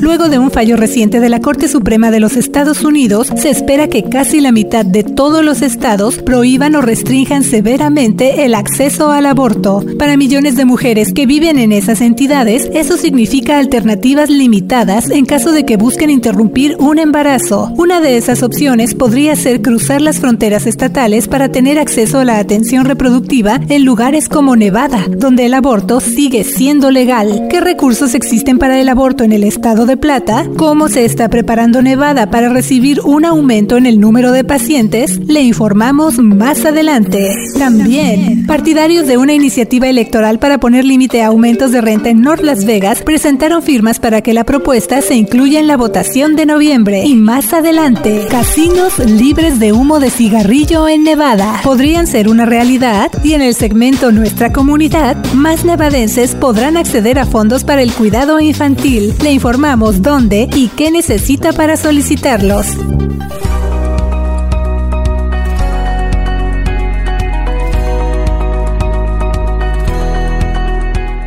Luego de un fallo reciente de la Corte Suprema de los Estados Unidos, se espera que casi la mitad de todos los estados prohíban o restrinjan severamente el acceso al aborto. Para millones de mujeres que viven en esas entidades, eso significa alternativas limitadas en caso de que busquen interrumpir un embarazo. Una de esas opciones podría ser cruzar las fronteras estatales para tener acceso a la atención reproductiva en lugares como Nevada, donde el aborto sigue siendo legal. ¿Qué recursos existen para el aborto en el estado de Plata, cómo se está preparando Nevada para recibir un aumento en el número de pacientes, le informamos más adelante. También, partidarios de una iniciativa electoral para poner límite a aumentos de renta en North Las Vegas presentaron firmas para que la propuesta se incluya en la votación de noviembre. Y más adelante, casinos libres de humo de cigarrillo en Nevada podrían ser una realidad y en el segmento Nuestra Comunidad, más nevadenses podrán acceder a fondos para el cuidado infantil. Le informamos dónde y qué necesita para solicitarlos.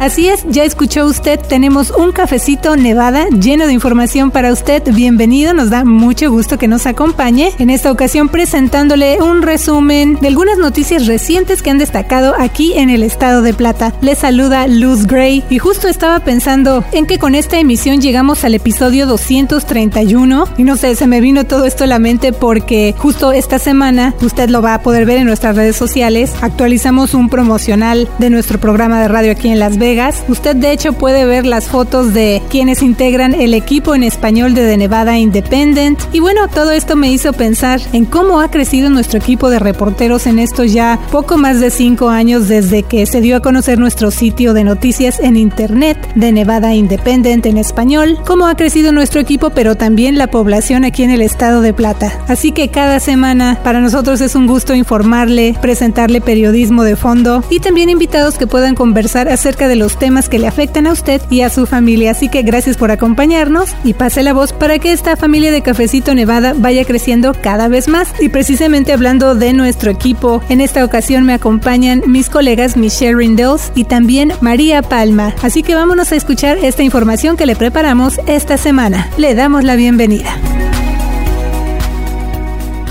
Así es, ya escuchó usted, tenemos un cafecito Nevada lleno de información para usted. Bienvenido, nos da mucho gusto que nos acompañe. En esta ocasión presentándole un resumen de algunas noticias recientes que han destacado aquí en el estado de Plata. Le saluda Luz Gray y justo estaba pensando en que con esta emisión llegamos al episodio 231 y no sé, se me vino todo esto a la mente porque justo esta semana usted lo va a poder ver en nuestras redes sociales. Actualizamos un promocional de nuestro programa de radio aquí en Las Vegas Usted de hecho puede ver las fotos de quienes integran el equipo en español de Nevada Independent. Y bueno, todo esto me hizo pensar en cómo ha crecido nuestro equipo de reporteros en estos ya poco más de cinco años desde que se dio a conocer nuestro sitio de noticias en internet de Nevada Independent en español, cómo ha crecido nuestro equipo, pero también la población aquí en el estado de Plata. Así que cada semana para nosotros es un gusto informarle, presentarle periodismo de fondo y también invitados que puedan conversar acerca de los temas que le afectan a usted y a su familia. Así que gracias por acompañarnos y pase la voz para que esta familia de Cafecito Nevada vaya creciendo cada vez más. Y precisamente hablando de nuestro equipo, en esta ocasión me acompañan mis colegas Michelle Rindels y también María Palma. Así que vámonos a escuchar esta información que le preparamos esta semana. Le damos la bienvenida.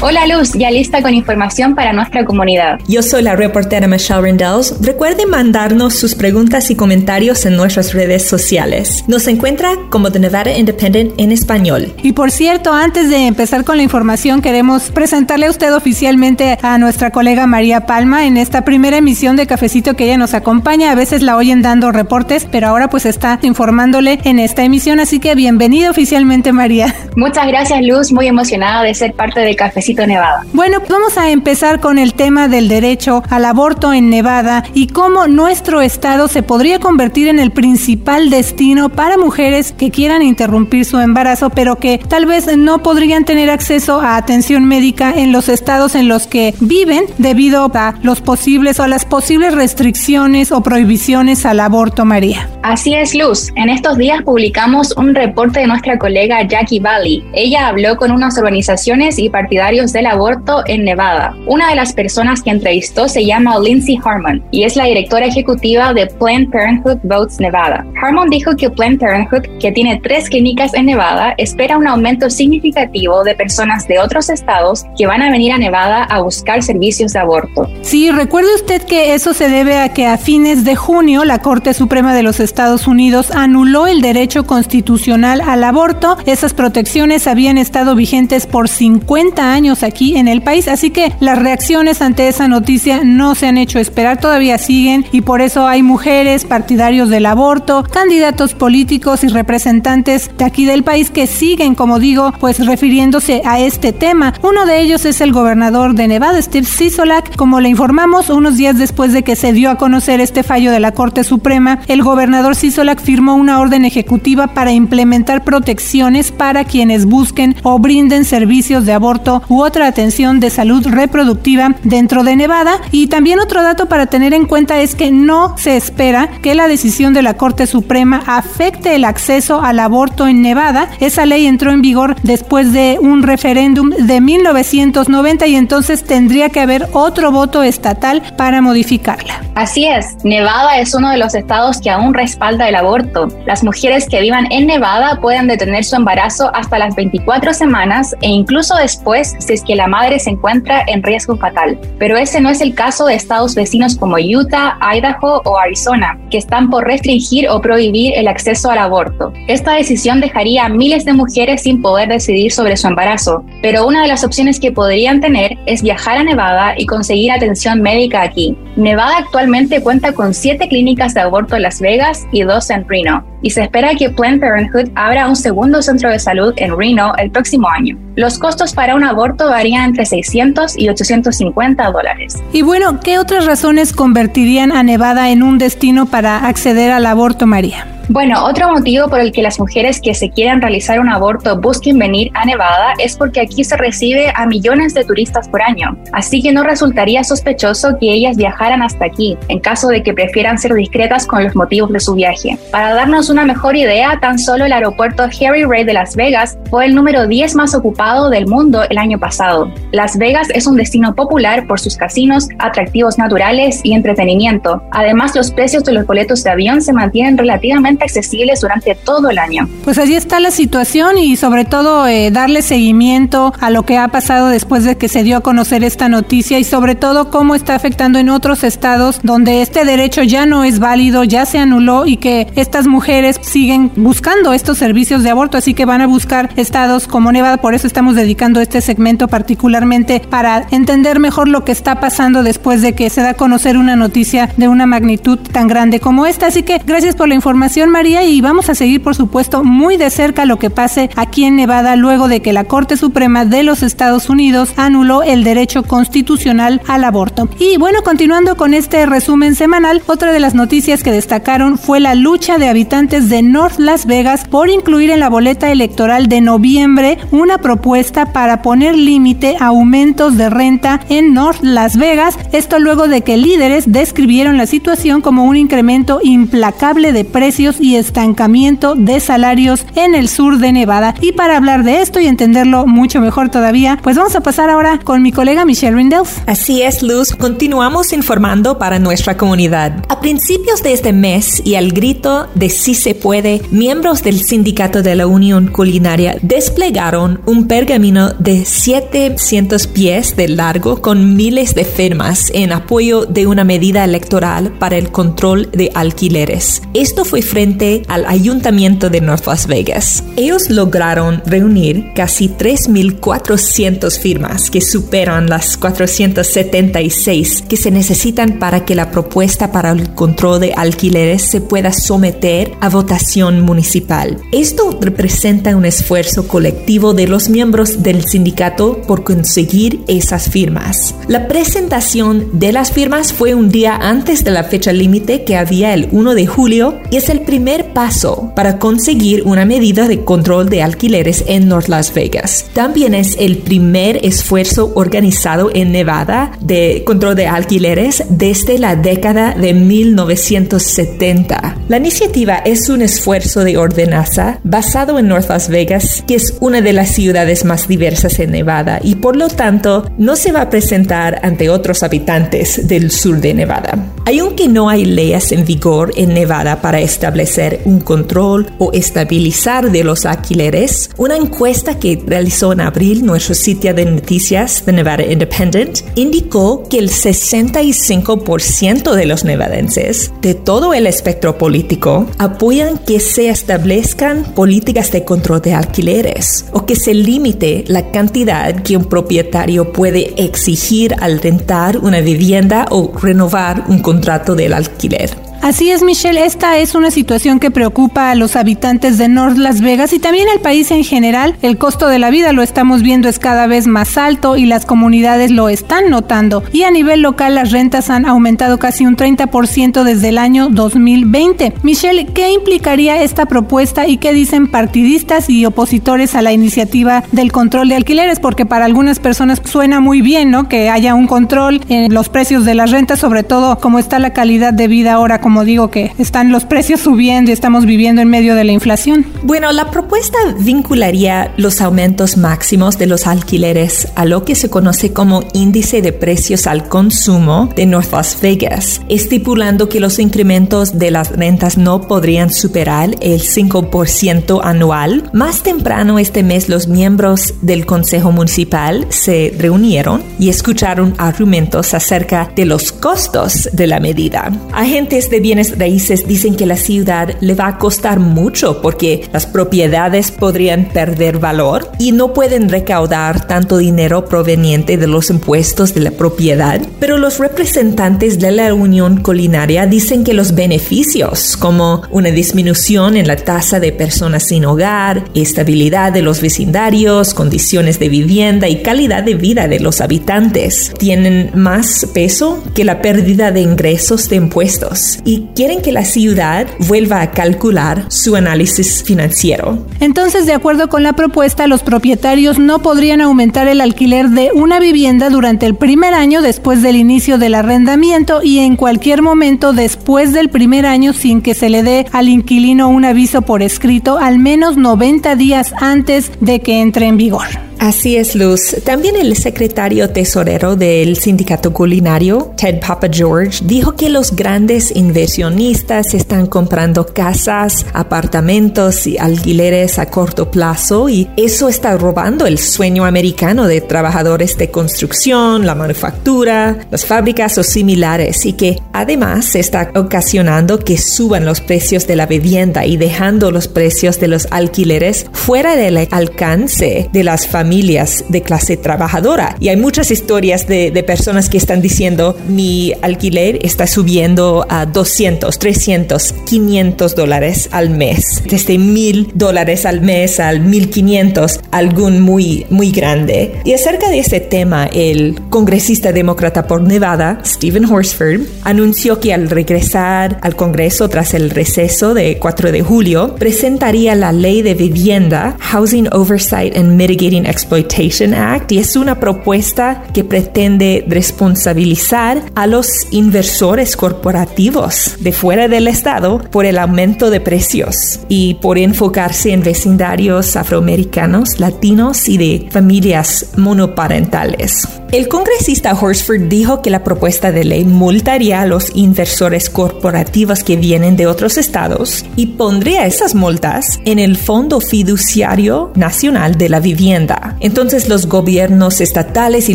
Hola Luz, ya lista con información para nuestra comunidad. Yo soy la reportera Michelle Rendells. Recuerden mandarnos sus preguntas y comentarios en nuestras redes sociales. Nos encuentra como The Nevada Independent en español. Y por cierto, antes de empezar con la información, queremos presentarle a usted oficialmente a nuestra colega María Palma en esta primera emisión de Cafecito que ella nos acompaña. A veces la oyen dando reportes, pero ahora pues está informándole en esta emisión. Así que bienvenida oficialmente María. Muchas gracias Luz, muy emocionada de ser parte de Cafecito Nevada. Bueno, vamos a empezar con el tema del derecho al aborto en Nevada y cómo nuestro estado se podría convertir en el principal destino para mujeres que quieran interrumpir su embarazo, pero que tal vez no podrían tener acceso a atención médica en los estados en los que viven debido a los posibles o a las posibles restricciones o prohibiciones al aborto, María. Así es, Luz. En estos días publicamos un reporte de nuestra colega Jackie Valley. Ella habló con unas organizaciones y partidarios del aborto en Nevada. Una de las personas que entrevistó se llama Lindsay Harmon y es la directora ejecutiva de Planned Parenthood Votes Nevada. Harmon dijo que Planned Parenthood, que tiene tres clínicas en Nevada, espera un aumento significativo de personas de otros estados que van a venir a Nevada a buscar servicios de aborto. Sí, recuerde usted que eso se debe a que a fines de junio la Corte Suprema de los Estados Unidos anuló el derecho constitucional al aborto. Esas protecciones habían estado vigentes por 50 años aquí en el país, así que las reacciones ante esa noticia no se han hecho esperar, todavía siguen y por eso hay mujeres, partidarios del aborto, candidatos políticos y representantes de aquí del país que siguen, como digo, pues refiriéndose a este tema. Uno de ellos es el gobernador de Nevada, Steve Sisolak. Como le informamos, unos días después de que se dio a conocer este fallo de la Corte Suprema, el gobernador Sisolak firmó una orden ejecutiva para implementar protecciones para quienes busquen o brinden servicios de aborto otra atención de salud reproductiva dentro de Nevada. Y también otro dato para tener en cuenta es que no se espera que la decisión de la Corte Suprema afecte el acceso al aborto en Nevada. Esa ley entró en vigor después de un referéndum de 1990 y entonces tendría que haber otro voto estatal para modificarla. Así es, Nevada es uno de los estados que aún respalda el aborto. Las mujeres que vivan en Nevada pueden detener su embarazo hasta las 24 semanas e incluso después si es que la madre se encuentra en riesgo fatal. Pero ese no es el caso de estados vecinos como Utah, Idaho o Arizona, que están por restringir o prohibir el acceso al aborto. Esta decisión dejaría a miles de mujeres sin poder decidir sobre su embarazo, pero una de las opciones que podrían tener es viajar a Nevada y conseguir atención médica aquí. Nevada actualmente cuenta con siete clínicas de aborto en Las Vegas y dos en Reno, y se espera que Planned Parenthood abra un segundo centro de salud en Reno el próximo año. Los costos para un aborto varían entre 600 y 850 dólares. Y bueno, ¿qué otras razones convertirían a Nevada en un destino para acceder al aborto, María? Bueno, otro motivo por el que las mujeres que se quieran realizar un aborto busquen venir a Nevada es porque aquí se recibe a millones de turistas por año, así que no resultaría sospechoso que ellas viajaran hasta aquí, en caso de que prefieran ser discretas con los motivos de su viaje. Para darnos una mejor idea, tan solo el aeropuerto Harry Reid de Las Vegas fue el número 10 más ocupado del mundo el año pasado. Las Vegas es un destino popular por sus casinos, atractivos naturales y entretenimiento. Además, los precios de los boletos de avión se mantienen relativamente accesibles durante todo el año. Pues allí está la situación y sobre todo eh, darle seguimiento a lo que ha pasado después de que se dio a conocer esta noticia y sobre todo cómo está afectando en otros estados donde este derecho ya no es válido, ya se anuló y que estas mujeres siguen buscando estos servicios de aborto, así que van a buscar estados como Nevada, por eso estamos dedicando este segmento particularmente para entender mejor lo que está pasando después de que se da a conocer una noticia de una magnitud tan grande como esta. Así que gracias por la información María y vamos a seguir por supuesto muy de cerca lo que pase aquí en Nevada luego de que la Corte Suprema de los Estados Unidos anuló el derecho constitucional al aborto. Y bueno, continuando con este resumen semanal, otra de las noticias que destacaron fue la lucha de habitantes de North Las Vegas por incluir en la boleta electoral de noviembre una propuesta para poner límite a aumentos de renta en North Las Vegas, esto luego de que líderes describieron la situación como un incremento implacable de precios y estancamiento de salarios en el sur de Nevada. Y para hablar de esto y entenderlo mucho mejor todavía, pues vamos a pasar ahora con mi colega Michelle Rindels. Así es, Luz. Continuamos informando para nuestra comunidad. A principios de este mes y al grito de si se puede, miembros del sindicato de la Unión Culinaria desplegaron un pergamino de 700 pies de largo con miles de firmas en apoyo de una medida electoral para el control de alquileres. Esto fue frente al Ayuntamiento de North Las Vegas. Ellos lograron reunir casi 3.400 firmas que superan las 476 que se necesitan para que la propuesta para el control de alquileres se pueda someter a votación municipal. Esto representa un esfuerzo colectivo de los miembros del sindicato por conseguir esas firmas. La presentación de las firmas fue un día antes de la fecha límite que había el 1 de julio y es el primer paso para conseguir una medida de control de alquileres en North Las Vegas. También es el primer esfuerzo organizado en Nevada de control de alquileres desde la década de 1970. La iniciativa es un esfuerzo de ordenanza basado en North Las Vegas, que es una de las ciudades más diversas en Nevada y por lo tanto no se va a presentar ante otros habitantes del sur de Nevada. Aunque no hay leyes en vigor en Nevada para establecer un control o estabilizar de los alquileres, una encuesta que realizó en abril nuestro sitio de noticias The Nevada Independent indicó que el 65% de los nevadenses de todo el espectro político apoyan que se establezcan políticas de control de alquileres o que se limite la cantidad que un propietario puede exigir al rentar una vivienda o renovar un contrato del alquiler. Así es, Michelle, esta es una situación que preocupa a los habitantes de North Las Vegas y también al país en general. El costo de la vida, lo estamos viendo, es cada vez más alto y las comunidades lo están notando. Y a nivel local las rentas han aumentado casi un 30% desde el año 2020. Michelle, ¿qué implicaría esta propuesta y qué dicen partidistas y opositores a la iniciativa del control de alquileres? Porque para algunas personas suena muy bien, ¿no? Que haya un control en los precios de las rentas, sobre todo como está la calidad de vida ahora como digo que están los precios subiendo y estamos viviendo en medio de la inflación. Bueno, la propuesta vincularía los aumentos máximos de los alquileres a lo que se conoce como índice de precios al consumo de North Las Vegas, estipulando que los incrementos de las rentas no podrían superar el 5% anual. Más temprano este mes los miembros del Consejo Municipal se reunieron y escucharon argumentos acerca de los costos de la medida. Agentes de bienes raíces dicen que la ciudad le va a costar mucho porque las propiedades podrían perder valor y no pueden recaudar tanto dinero proveniente de los impuestos de la propiedad. Pero los representantes de la Unión Culinaria dicen que los beneficios, como una disminución en la tasa de personas sin hogar, estabilidad de los vecindarios, condiciones de vivienda y calidad de vida de los habitantes, tienen más peso que la pérdida de ingresos de impuestos quieren que la ciudad vuelva a calcular su análisis financiero. Entonces, de acuerdo con la propuesta, los propietarios no podrían aumentar el alquiler de una vivienda durante el primer año después del inicio del arrendamiento y en cualquier momento después del primer año sin que se le dé al inquilino un aviso por escrito al menos 90 días antes de que entre en vigor. Así es, Luz. También el secretario tesorero del sindicato culinario, Ted Papa George, dijo que los grandes inversionistas están comprando casas, apartamentos y alquileres a corto plazo y eso está robando el sueño americano de trabajadores de construcción, la manufactura, las fábricas o similares y que además está ocasionando que suban los precios de la vivienda y dejando los precios de los alquileres fuera del alcance de las familias familias de clase trabajadora. Y hay muchas historias de, de personas que están diciendo mi alquiler está subiendo a 200, 300, 500 dólares al mes. Desde mil dólares al mes al 1500, algún muy, muy grande. Y acerca de este tema, el congresista demócrata por Nevada, Stephen Horsford, anunció que al regresar al Congreso tras el receso de 4 de julio, presentaría la ley de vivienda, Housing Oversight and Mitigating Exploitation Act y es una propuesta que pretende responsabilizar a los inversores corporativos de fuera del estado por el aumento de precios y por enfocarse en vecindarios afroamericanos, latinos y de familias monoparentales. El congresista Horsford dijo que la propuesta de ley multaría a los inversores corporativos que vienen de otros estados y pondría esas multas en el Fondo Fiduciario Nacional de la Vivienda entonces los gobiernos estatales y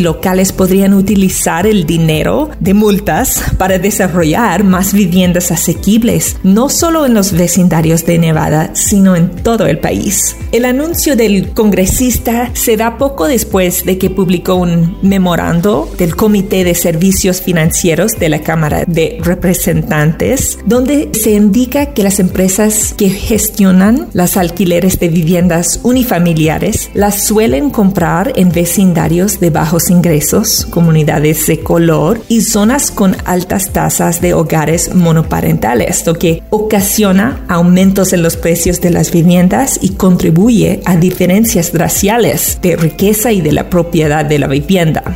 locales podrían utilizar el dinero de multas para desarrollar más viviendas asequibles, no solo en los vecindarios de Nevada, sino en todo el país. El anuncio del congresista se da poco después de que publicó un memorando del Comité de Servicios Financieros de la Cámara de Representantes, donde se indica que las empresas que gestionan las alquileres de viviendas unifamiliares las suelen comprar en vecindarios de bajos ingresos, comunidades de color y zonas con altas tasas de hogares monoparentales, lo que ocasiona aumentos en los precios de las viviendas y contribuye a diferencias raciales de riqueza y de la propiedad de la vivienda.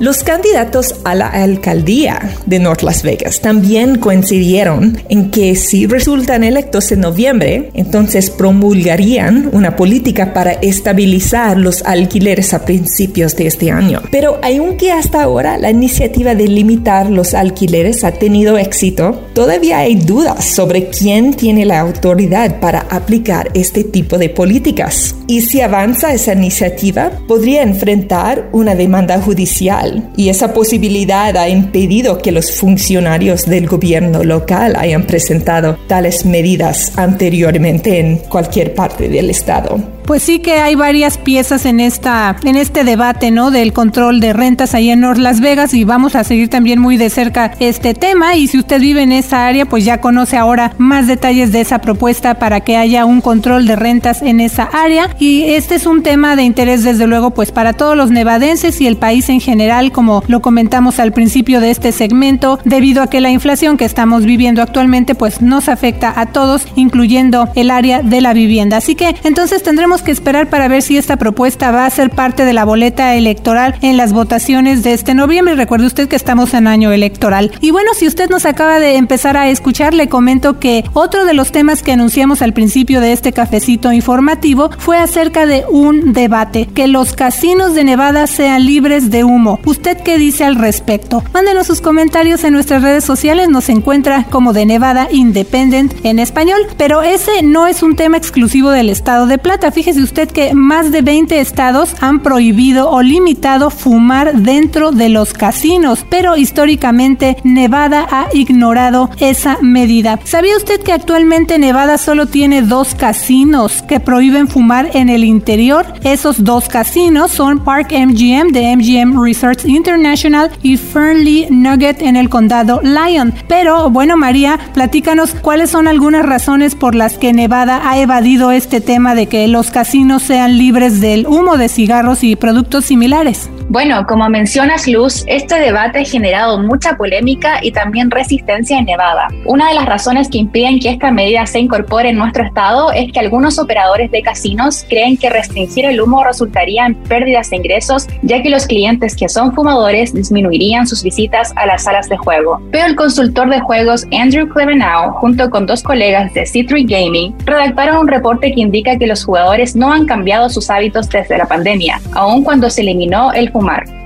Los candidatos a la alcaldía de North Las Vegas también coincidieron en que si resultan electos en noviembre, entonces promulgarían una política para estabilizar los alquileres a principios de este año. Pero aunque hasta ahora la iniciativa de limitar los alquileres ha tenido éxito, todavía hay dudas sobre quién tiene la autoridad para aplicar este tipo de políticas. Y si avanza esa iniciativa, podría enfrentar una demanda judicial. Y esa posibilidad ha impedido que los funcionarios del gobierno local hayan presentado tales medidas anteriormente en cualquier parte del estado. Pues sí que hay varias piezas en esta en este debate, ¿no? Del control de rentas ahí en North Las Vegas y vamos a seguir también muy de cerca este tema y si usted vive en esa área, pues ya conoce ahora más detalles de esa propuesta para que haya un control de rentas en esa área y este es un tema de interés desde luego pues para todos los nevadenses y el país en general, como lo comentamos al principio de este segmento, debido a que la inflación que estamos viviendo actualmente pues nos afecta a todos, incluyendo el área de la vivienda. Así que entonces tendremos que esperar para ver si esta propuesta va a ser parte de la boleta electoral en las votaciones de este noviembre. Recuerde usted que estamos en año electoral. Y bueno, si usted nos acaba de empezar a escuchar, le comento que otro de los temas que anunciamos al principio de este cafecito informativo fue acerca de un debate, que los casinos de Nevada sean libres de humo. ¿Usted qué dice al respecto? Mándenos sus comentarios en nuestras redes sociales, nos encuentra como de Nevada Independent en español, pero ese no es un tema exclusivo del estado de Plata. Fíjese Fíjese usted que más de 20 estados han prohibido o limitado fumar dentro de los casinos, pero históricamente Nevada ha ignorado esa medida. ¿Sabía usted que actualmente Nevada solo tiene dos casinos que prohíben fumar en el interior? Esos dos casinos son Park MGM de MGM Resorts International y Fernley Nugget en el condado Lyon. Pero bueno, María, platícanos cuáles son algunas razones por las que Nevada ha evadido este tema de que los casinos sean libres del humo de cigarros y productos similares. Bueno, como mencionas Luz, este debate ha generado mucha polémica y también resistencia en Nevada. Una de las razones que impiden que esta medida se incorpore en nuestro estado es que algunos operadores de casinos creen que restringir el humo resultaría en pérdidas de ingresos, ya que los clientes que son fumadores disminuirían sus visitas a las salas de juego. Pero el consultor de juegos Andrew Clevenow, junto con dos colegas de C3 Gaming, redactaron un reporte que indica que los jugadores no han cambiado sus hábitos desde la pandemia, aun cuando se eliminó el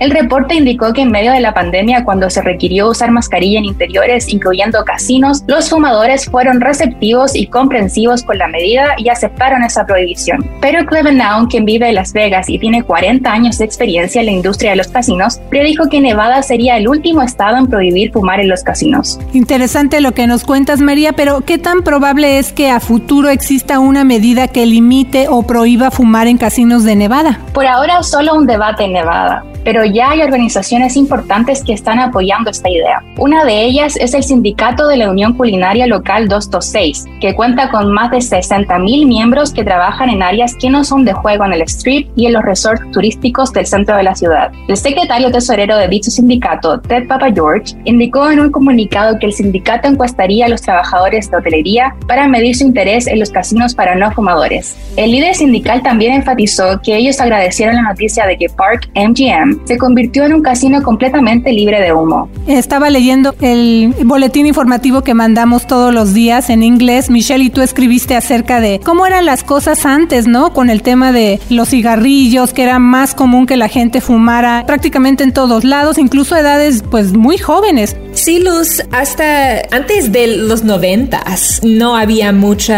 el reporte indicó que en medio de la pandemia, cuando se requirió usar mascarilla en interiores, incluyendo casinos, los fumadores fueron receptivos y comprensivos con la medida y aceptaron esa prohibición. Pero Cleveland, quien vive en Las Vegas y tiene 40 años de experiencia en la industria de los casinos, predijo que Nevada sería el último estado en prohibir fumar en los casinos. Interesante lo que nos cuentas, María, pero ¿qué tan probable es que a futuro exista una medida que limite o prohíba fumar en casinos de Nevada? Por ahora solo un debate en Nevada pero ya hay organizaciones importantes que están apoyando esta idea. Una de ellas es el Sindicato de la Unión Culinaria Local 226, que cuenta con más de 60.000 miembros que trabajan en áreas que no son de juego en el street y en los resorts turísticos del centro de la ciudad. El secretario tesorero de dicho sindicato, Ted Papa George, indicó en un comunicado que el sindicato encuestaría a los trabajadores de hotelería para medir su interés en los casinos para no fumadores. El líder sindical también enfatizó que ellos agradecieron la noticia de que Park MGM se convirtió en un casino completamente libre de humo. Estaba leyendo el boletín informativo que mandamos todos los días en inglés. Michelle, y tú escribiste acerca de cómo eran las cosas antes, ¿no? Con el tema de los cigarrillos, que era más común que la gente fumara prácticamente en todos lados, incluso edades pues muy jóvenes. Sí, Luz, hasta antes de los noventas no había mucho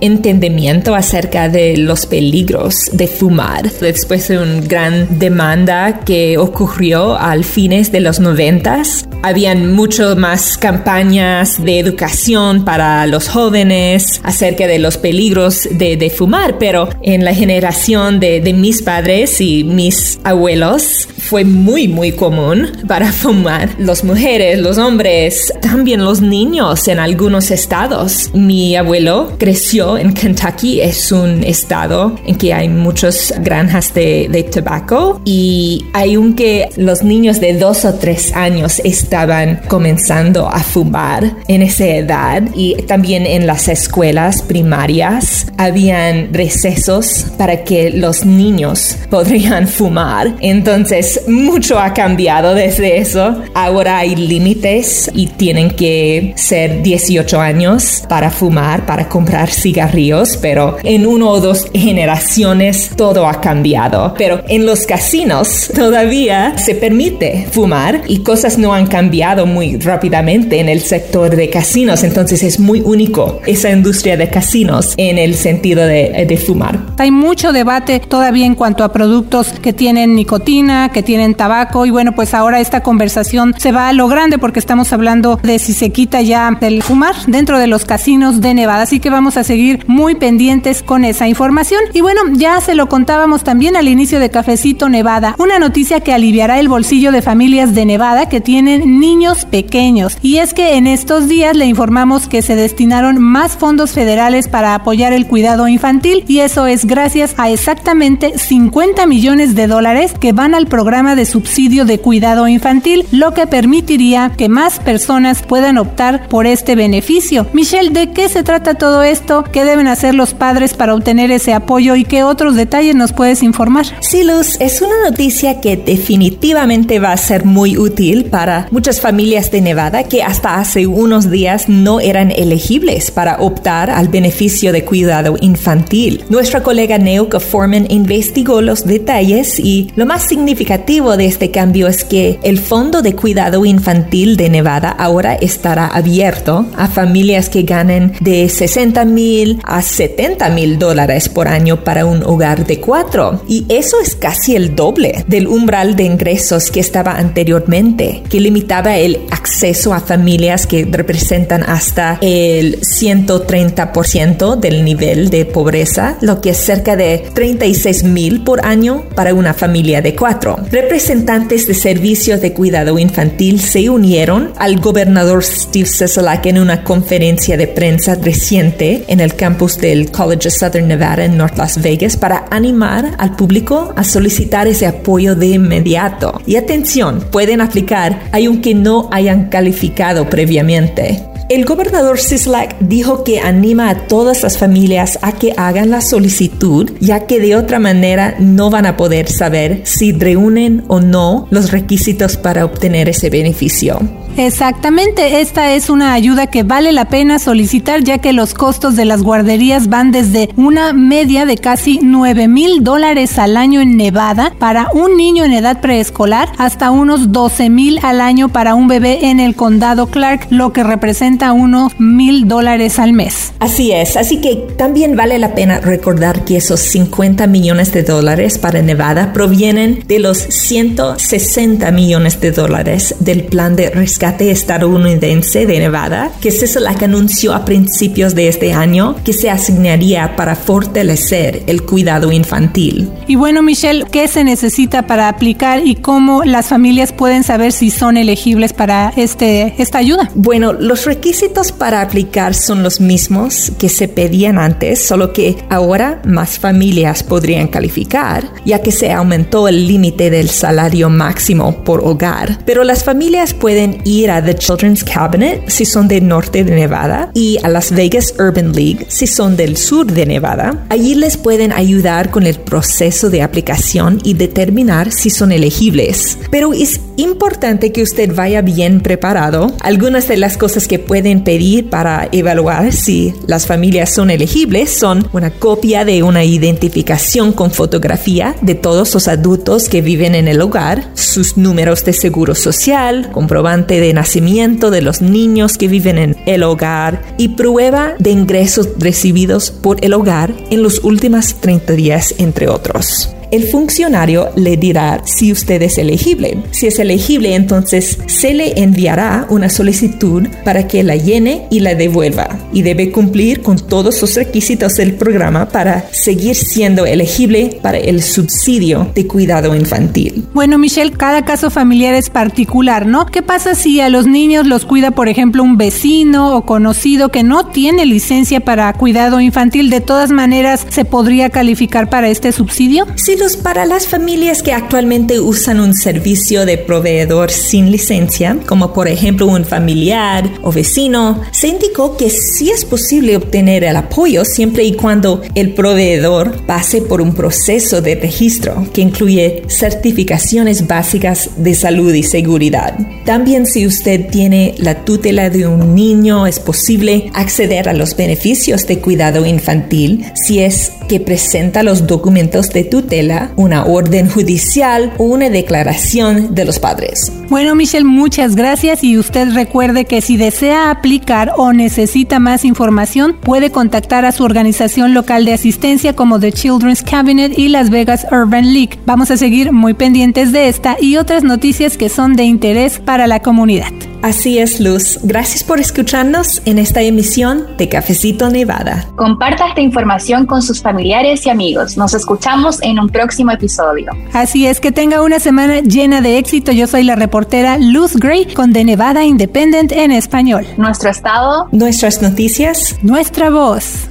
entendimiento acerca de los peligros de fumar. Después de una gran demanda que ocurrió al fines de los noventas. Habían mucho más campañas de educación para los jóvenes acerca de los peligros de, fumar, pero en la generación de, de mis padres y mis abuelos fue muy, muy común para fumar. Las mujeres, los hombres, también los niños en algunos estados. Mi abuelo creció en Kentucky, es un estado en que hay muchas granjas de, de tabaco y aunque los niños de dos o tres años estaban comenzando a fumar en esa edad y también en las escuelas primarias habían recesos para que los niños podrían fumar. Entonces, mucho ha cambiado desde eso. Ahora hay límites y tienen que ser 18 años para fumar, para comprar cigarrillos, pero en uno o dos generaciones todo ha cambiado. Pero en los casinos todavía se permite fumar y cosas no han cambiado muy rápidamente en el sector de casinos. Entonces es muy único esa industria de casinos en el sentido de, de fumar. Hay mucho debate todavía en cuanto a productos que tienen nicotina, que tienen tabaco y bueno, pues ahora esta conversación se va a lo grande porque estamos hablando de si se quita ya el fumar dentro de los casinos de Nevada. Así que vamos a seguir muy pendientes con esa información. Y bueno, ya se lo contábamos también al inicio de Cafecito Nevada, una noticia que aliviará el bolsillo de familias de Nevada que tienen niños pequeños. Y es que en estos días le informamos que se destinaron más fondos federales para apoyar el cuidado infantil y eso es gracias a exactamente 50 millones de dólares que van al programa de subsidio de cuidado infantil, lo que permitiría que más personas puedan optar por este beneficio. Michelle, ¿de qué se trata todo esto? ¿Qué deben hacer los padres para obtener ese apoyo y qué otros detalles nos puedes informar? Sí, Luz, es una noticia que definitivamente va a ser muy útil para muchas familias de Nevada que hasta hace unos días no eran elegibles para optar al beneficio de cuidado infantil. Nuestra colega Neuka Foreman investigó los detalles y lo más significativo de este cambio es que el Fondo de Cuidado Infantil de Nevada ahora estará abierto a familias que ganen de 60 mil a 70 mil dólares por año para un hogar de cuatro. Y eso es casi el doble del umbral de ingresos que estaba anteriormente, que limitaba el acceso a familias que representan hasta el 130% del nivel de pobreza, lo que es cerca de 36 mil por año para una familia de cuatro. Representantes de servicios de cuidado infantil se unieron al gobernador Steve Sisolak en una conferencia de prensa reciente en el campus del College of Southern Nevada en North Las Vegas para animar al público a solicitar ese apoyo de inmediato. Y atención, pueden aplicar aunque no hayan calificado previamente. El gobernador Sislak dijo que anima a todas las familias a que hagan la solicitud, ya que de otra manera no van a poder saber si reúnen o no los requisitos para obtener ese beneficio. Exactamente, esta es una ayuda que vale la pena solicitar ya que los costos de las guarderías van desde una media de casi 9 mil dólares al año en Nevada para un niño en edad preescolar hasta unos 12 mil al año para un bebé en el condado Clark, lo que representa unos mil dólares al mes. Así es, así que también vale la pena recordar que esos 50 millones de dólares para Nevada provienen de los 160 millones de dólares del plan de rescate estadounidense de Nevada, que que anunció a principios de este año que se asignaría para fortalecer el cuidado infantil. Y bueno, Michelle, ¿qué se necesita para aplicar y cómo las familias pueden saber si son elegibles para este, esta ayuda? Bueno, los requisitos para aplicar son los mismos que se pedían antes, solo que ahora más familias podrían calificar, ya que se aumentó el límite del salario máximo por hogar. Pero las familias pueden ir a The Children's Cabinet si son del norte de Nevada y a Las Vegas Urban League si son del sur de Nevada. Allí les pueden ayudar con el proceso de aplicación y determinar si son elegibles. Pero es importante que usted vaya bien preparado. Algunas de las cosas que pueden pedir para evaluar si las familias son elegibles son una copia de una identificación con fotografía de todos los adultos que viven en el hogar, sus números de seguro social, comprobante de nacimiento de los niños que viven en el hogar y prueba de ingresos recibidos por el hogar en los últimos 30 días, entre otros. El funcionario le dirá si usted es elegible. Si es elegible, entonces se le enviará una solicitud para que la llene y la devuelva. Y debe cumplir con todos los requisitos del programa para seguir siendo elegible para el subsidio de cuidado infantil. Bueno, Michelle, cada caso familiar es particular, ¿no? ¿Qué pasa si a los niños los cuida, por ejemplo, un vecino o conocido que no tiene licencia para cuidado infantil? De todas maneras, ¿se podría calificar para este subsidio? Sí, para las familias que actualmente usan un servicio de proveedor sin licencia, como por ejemplo un familiar o vecino, se indicó que sí es posible obtener el apoyo siempre y cuando el proveedor pase por un proceso de registro que incluye certificaciones básicas de salud y seguridad. También si usted tiene la tutela de un niño, es posible acceder a los beneficios de cuidado infantil si es que presenta los documentos de tutela, una orden judicial o una declaración de los padres. Bueno, Michelle, muchas gracias y usted recuerde que si desea aplicar o necesita más información, puede contactar a su organización local de asistencia como The Children's Cabinet y Las Vegas Urban League. Vamos a seguir muy pendientes de esta y otras noticias que son de interés para la comunidad. Así es, Luz. Gracias por escucharnos en esta emisión de Cafecito Nevada. Comparta esta información con sus familiares y amigos. Nos escuchamos en un próximo episodio. Así es, que tenga una semana llena de éxito. Yo soy la reportera Luz Gray con The Nevada Independent en español. Nuestro estado, nuestras noticias, nuestra voz.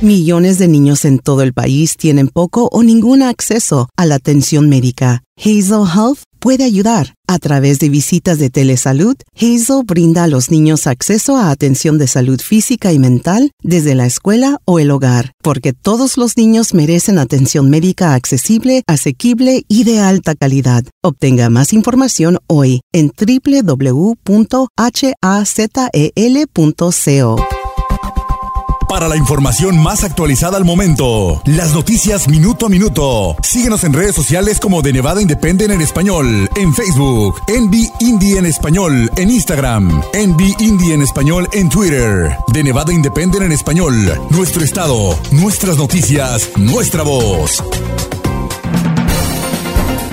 Millones de niños en todo el país tienen poco o ningún acceso a la atención médica. Hazel Health puede ayudar. A través de visitas de telesalud, Hazel brinda a los niños acceso a atención de salud física y mental desde la escuela o el hogar, porque todos los niños merecen atención médica accesible, asequible y de alta calidad. Obtenga más información hoy en www.hazel.co para la información más actualizada al momento. Las noticias minuto a minuto. Síguenos en redes sociales como de Nevada Independent en español, en Facebook, Envy Indie en español, en Instagram, Envy Indie en español en Twitter. De Nevada Independent en español. Nuestro estado, nuestras noticias, nuestra voz.